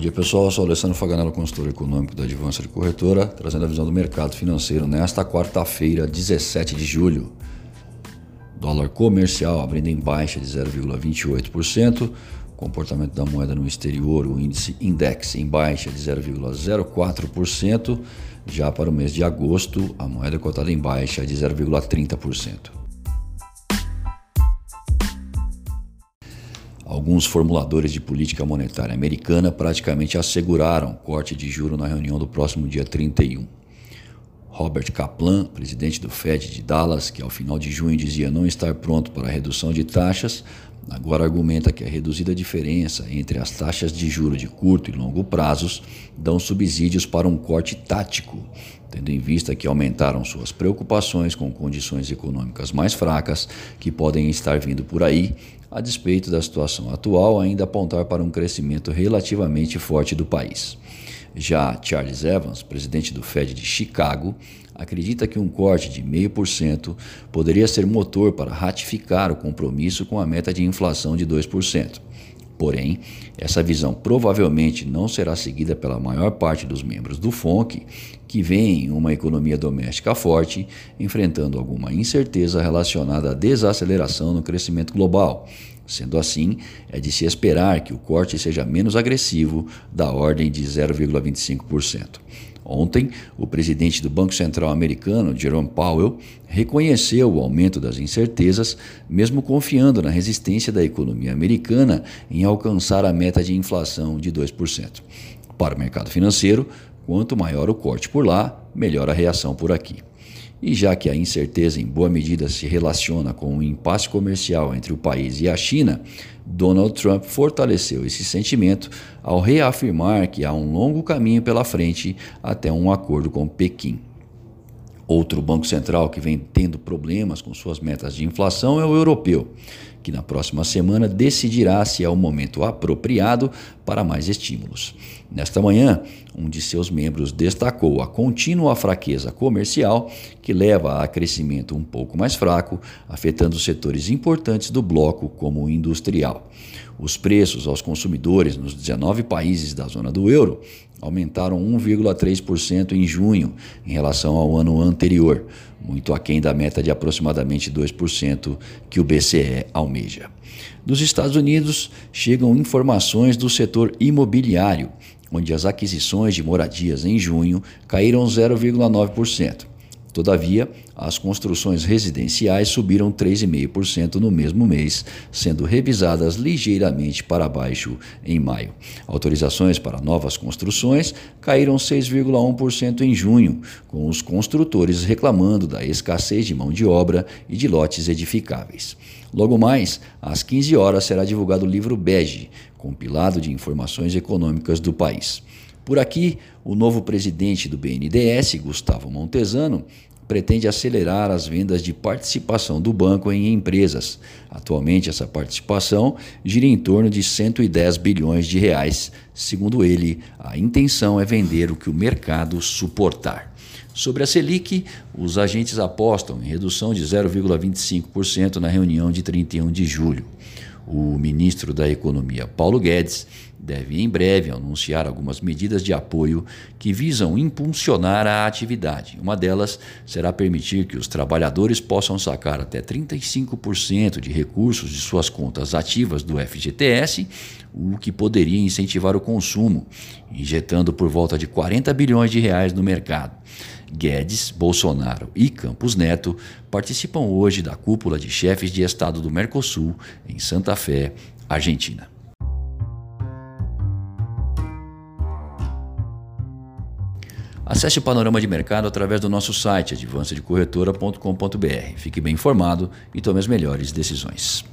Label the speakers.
Speaker 1: dia pessoal, eu sou Alessandro Faganello, consultor econômico da Advança de Corretora, trazendo a visão do mercado financeiro nesta quarta-feira, 17 de julho. Dólar comercial abrindo em baixa de 0,28%, comportamento da moeda no exterior, o índice index em baixa de 0,04%, já para o mês de agosto, a moeda cotada em baixa de 0,30%. Alguns formuladores de política monetária americana praticamente asseguraram corte de juro na reunião do próximo dia 31. Robert Kaplan, presidente do Fed de Dallas, que ao final de junho dizia não estar pronto para a redução de taxas, agora argumenta que a reduzida diferença entre as taxas de juro de curto e longo prazos dão subsídios para um corte tático, tendo em vista que aumentaram suas preocupações com condições econômicas mais fracas que podem estar vindo por aí a despeito da situação atual, ainda apontar para um crescimento relativamente forte do país. Já Charles Evans, presidente do Fed de Chicago, acredita que um corte de 0,5% poderia ser motor para ratificar o compromisso com a meta de inflação de 2%. Porém, essa visão provavelmente não será seguida pela maior parte dos membros do FONC, que veem uma economia doméstica forte, enfrentando alguma incerteza relacionada à desaceleração no crescimento global. Sendo assim, é de se esperar que o corte seja menos agressivo, da ordem de 0,25%. Ontem, o presidente do Banco Central americano, Jerome Powell, reconheceu o aumento das incertezas, mesmo confiando na resistência da economia americana em alcançar a meta de inflação de 2%. Para o mercado financeiro, quanto maior o corte por lá, melhor a reação por aqui. E já que a incerteza em boa medida se relaciona com o impasse comercial entre o país e a China, Donald Trump fortaleceu esse sentimento ao reafirmar que há um longo caminho pela frente até um acordo com Pequim. Outro banco central que vem tendo problemas com suas metas de inflação é o europeu, que na próxima semana decidirá se é o momento apropriado para mais estímulos. Nesta manhã, um de seus membros destacou a contínua fraqueza comercial que leva a crescimento um pouco mais fraco, afetando setores importantes do bloco, como o industrial. Os preços aos consumidores nos 19 países da zona do euro aumentaram 1,3% em junho em relação ao ano anterior, muito aquém da meta de aproximadamente 2% que o BCE almeja. Dos Estados Unidos chegam informações do setor imobiliário, onde as aquisições de moradias em junho caíram 0,9%. Todavia, as construções residenciais subiram 3,5% no mesmo mês, sendo revisadas ligeiramente para baixo em maio. Autorizações para novas construções caíram 6,1% em junho, com os construtores reclamando da escassez de mão de obra e de lotes edificáveis. Logo mais, às 15 horas será divulgado o livro Bege, compilado de informações econômicas do país. Por aqui, o novo presidente do BNDES, Gustavo Montesano, pretende acelerar as vendas de participação do banco em empresas. Atualmente, essa participação gira em torno de 110 bilhões de reais. Segundo ele, a intenção é vender o que o mercado suportar. Sobre a Selic, os agentes apostam em redução de 0,25% na reunião de 31 de julho. O ministro da Economia, Paulo Guedes, deve em breve anunciar algumas medidas de apoio que visam impulsionar a atividade. Uma delas será permitir que os trabalhadores possam sacar até 35% de recursos de suas contas ativas do FGTS, o que poderia incentivar o consumo, injetando por volta de 40 bilhões de reais no mercado. Guedes, Bolsonaro e Campos Neto participam hoje da cúpula de chefes de Estado do Mercosul em Santa Fé, Argentina. Acesse o panorama de mercado através do nosso site advancedecorretora.com.br. Fique bem informado e tome as melhores decisões.